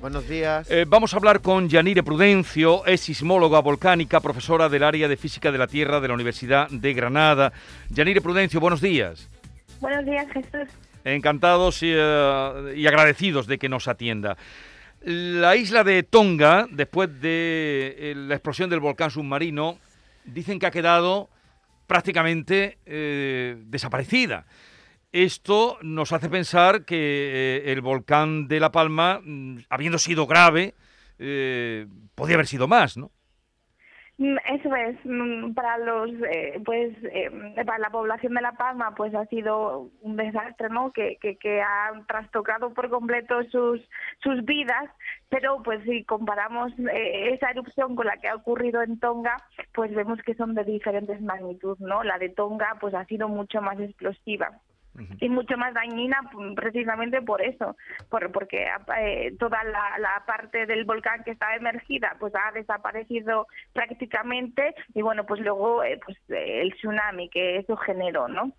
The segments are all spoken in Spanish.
Buenos días. Eh, vamos a hablar con Yanire Prudencio, es sismóloga volcánica, profesora del área de Física de la Tierra de la Universidad de Granada. Yanire Prudencio, buenos días. Buenos días, Jesús. Encantados y, eh, y agradecidos de que nos atienda. La isla de Tonga, después de eh, la explosión del volcán submarino, dicen que ha quedado prácticamente eh, desaparecida. Esto nos hace pensar que eh, el volcán de La Palma, mm, habiendo sido grave, eh, podía haber sido más, ¿no? Mm, Eso es, mm, para los, eh, pues, eh, para la población de La Palma, pues ha sido un desastre, ¿no? Que, que, que ha trastocado por completo sus, sus vidas, pero pues si comparamos eh, esa erupción con la que ha ocurrido en Tonga, pues vemos que son de diferentes magnitudes, ¿no? La de Tonga, pues ha sido mucho más explosiva y mucho más dañina mm, precisamente por eso, por, porque eh, toda la, la parte del volcán que estaba emergida pues ha desaparecido prácticamente y bueno pues luego eh, pues eh, el tsunami que eso generó, ¿no?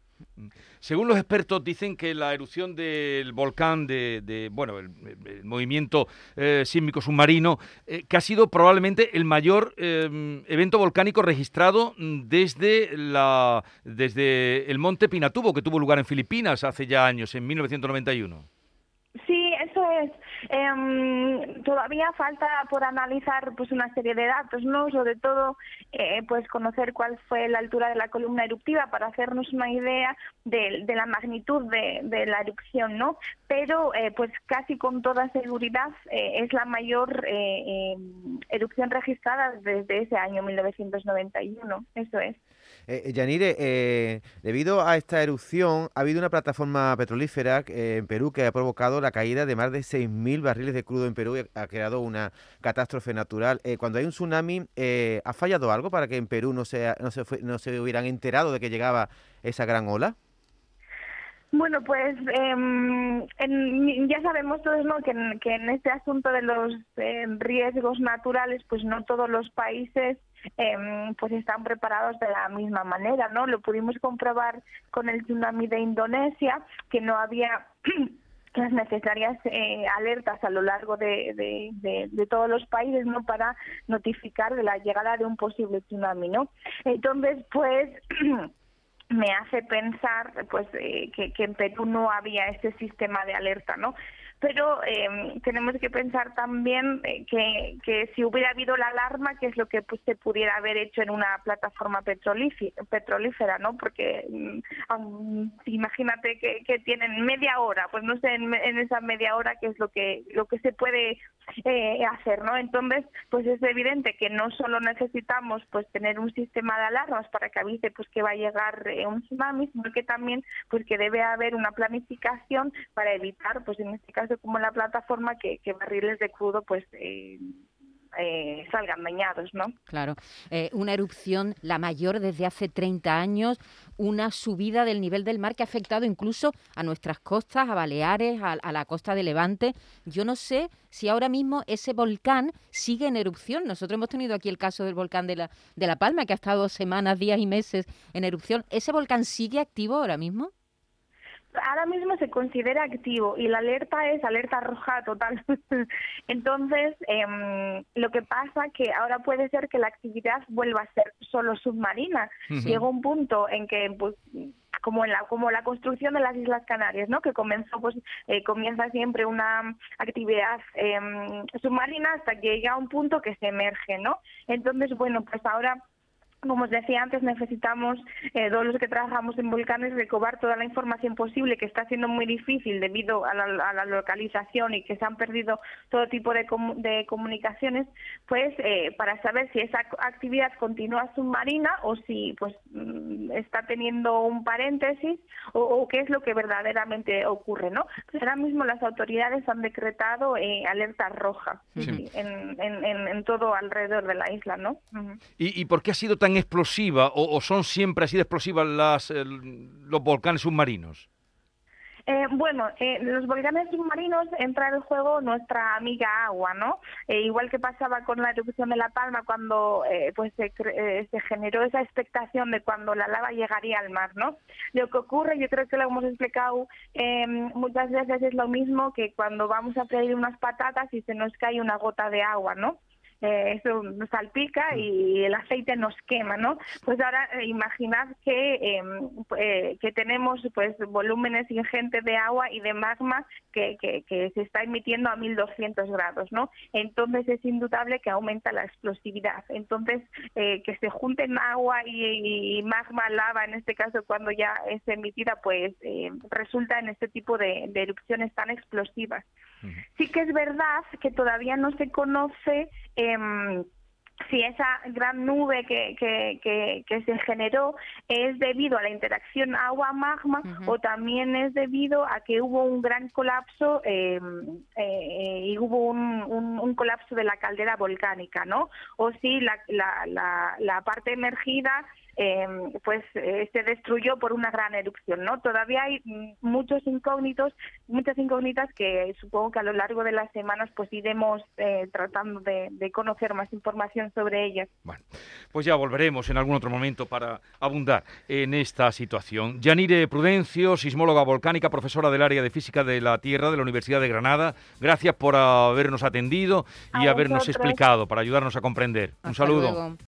Según los expertos dicen que la erupción del volcán de, de- bueno, el, movimiento eh, sísmico submarino, eh, que ha sido probablemente el mayor eh, evento volcánico registrado mm, desde la desde el monte Pinatubo que tuvo lugar en Filipinas hace ya años, en 1991. Sí, eso es. Em, todavía falta por analizar pues una serie de datos, ¿no? Sobre todo, eh, pues conocer cuál fue la altura de la columna eruptiva para hacernos una idea de, la magnitud de, la erupción, ¿no? Pero, eh, pues casi con toda seguridad eh, es la mayor eh, eh, erupción registrada desde ese año 1991. Eso es. Eh, eh, Yanire, eh, debido a esta erupción, ha habido una plataforma petrolífera eh, en Perú que ha provocado la caída de más de 6.000 barriles de crudo en Perú y ha creado una catástrofe natural. Eh, cuando hay un tsunami, ¿ha fallado algo para que en Perú no se, no, se no se hubieran enterado de que llegaba esa gran ola? Bueno, pues en- ya sabemos todos ¿no? que, en, que en este asunto de los eh, riesgos naturales, pues no todos los países em, pues están preparados de la misma manera, ¿no? Lo pudimos comprobar con el tsunami de Indonesia, que no había las necesarias eh, alertas a lo largo de- de todos los países no para notificar de la llegada de un posible tsunami no entonces pues me hace pensar pues eh, que, que en Perú no había ese sistema de alerta, ¿no? Pero eh, tenemos que pensar también eh, que, que si hubiera habido la alarma, que es lo que pues, se pudiera haber hecho en una plataforma petrolífera, ¿no? Porque mm, imagínate que, tienen media hora, pues no sé en, en esa media hora qué es lo que lo que se puede eh, hacer, ¿no? Entonces, pues es evidente que no solo necesitamos pues tener un sistema de alarmas para que avise pues que va a llegar eh, un tsunami, sino que también pues que debe haber una planificación para evitar, pues en este caso como en la plataforma, que, que barriles de crudo pues eh, eh, salgan dañados, ¿no? Claro, eh, una erupción la mayor desde hace 30 años, una subida del nivel del mar que ha afectado incluso a nuestras costas, a Baleares, a, a la costa de Levante. Yo no sé si ahora mismo ese volcán sigue en erupción. Nosotros hemos tenido aquí el caso del volcán de la, de la Palma, que ha estado semanas, días y meses en erupción. ¿Ese volcán sigue activo ahora mismo? Ahora mismo se considera activo y la alerta es alerta roja total. Entonces, em, lo que pasa que ahora puede ser que la actividad vuelva a ser solo submarina. Llega un punto en que pues como en la como la construcción de las Islas Canarias, ¿no? Que comenzó pues eh, comienza siempre una actividad em, submarina hasta que llega a un punto que se emerge, ¿no? Entonces, bueno, pues ahora como os decía antes, necesitamos, eh, todos los que trabajamos en volcanes, recabar toda la información posible, que está siendo muy difícil debido a la, a la localización y que se han perdido todo tipo de, comu- de comunicaciones, pues eh, para saber si esa ac- actividad continúa submarina o si pues mm, está teniendo un paréntesis o, o qué es lo que verdaderamente ocurre, ¿no? Pues ahora mismo las autoridades han decretado eh, alerta roja Sí. en, en, en, en todo alrededor de la isla, ¿no? ¿Y, y por qué ha sido tan explosiva o, o son siempre así de explosivas las, el- los volcanes submarinos? Eh, bueno, eh, los volcanes submarinos entra en juego nuestra amiga agua, ¿no? Eh, igual que pasaba con la erupción de La Palma cuando pues se, se, generó esa expectación de cuando la lava llegaría al mar, ¿no? Lo que ocurre, yo creo que lo hemos explicado muchas veces, es lo mismo que cuando vamos a freír unas patatas y se nos cae una gota de agua, ¿no? Eh, eso nos salpica y el aceite nos quema, ¿no? Pues ahora eh, imaginad que, em, eh, que tenemos pues volúmenes ingentes de agua y de magma que, que, se está emitiendo a 1200 grados, ¿no? Entonces es indudable que aumenta la explosividad. Entonces, eh, que se junten agua y, magma, lava, en este caso cuando ya es emitida, pues resulta en este tipo de, erupciones tan explosivas. Sí que es verdad que todavía no se conoce Em, si esa gran nube que, que, que, se generó es debido a la interacción agua-magma o también es debido a que hubo un gran colapso em, eh, y hubo un, un, colapso de la caldera volcánica, ¿no? O si la, la, la, la parte emergida Em, pues eh, se destruyó por una gran erupción, ¿no? Todavía hay muchos incógnitos, muchas incógnitas que supongo que a lo largo de las semanas pues iremos eh, tratando de, conocer más información sobre ellas. Bueno, pues ya volveremos en algún otro momento para abundar en esta situación. Yanire Prudencio, sismóloga volcánica, profesora del área de física de la Tierra de la Universidad de Granada, gracias por habernos atendido y habernos explicado para ayudarnos a comprender. Un saludo.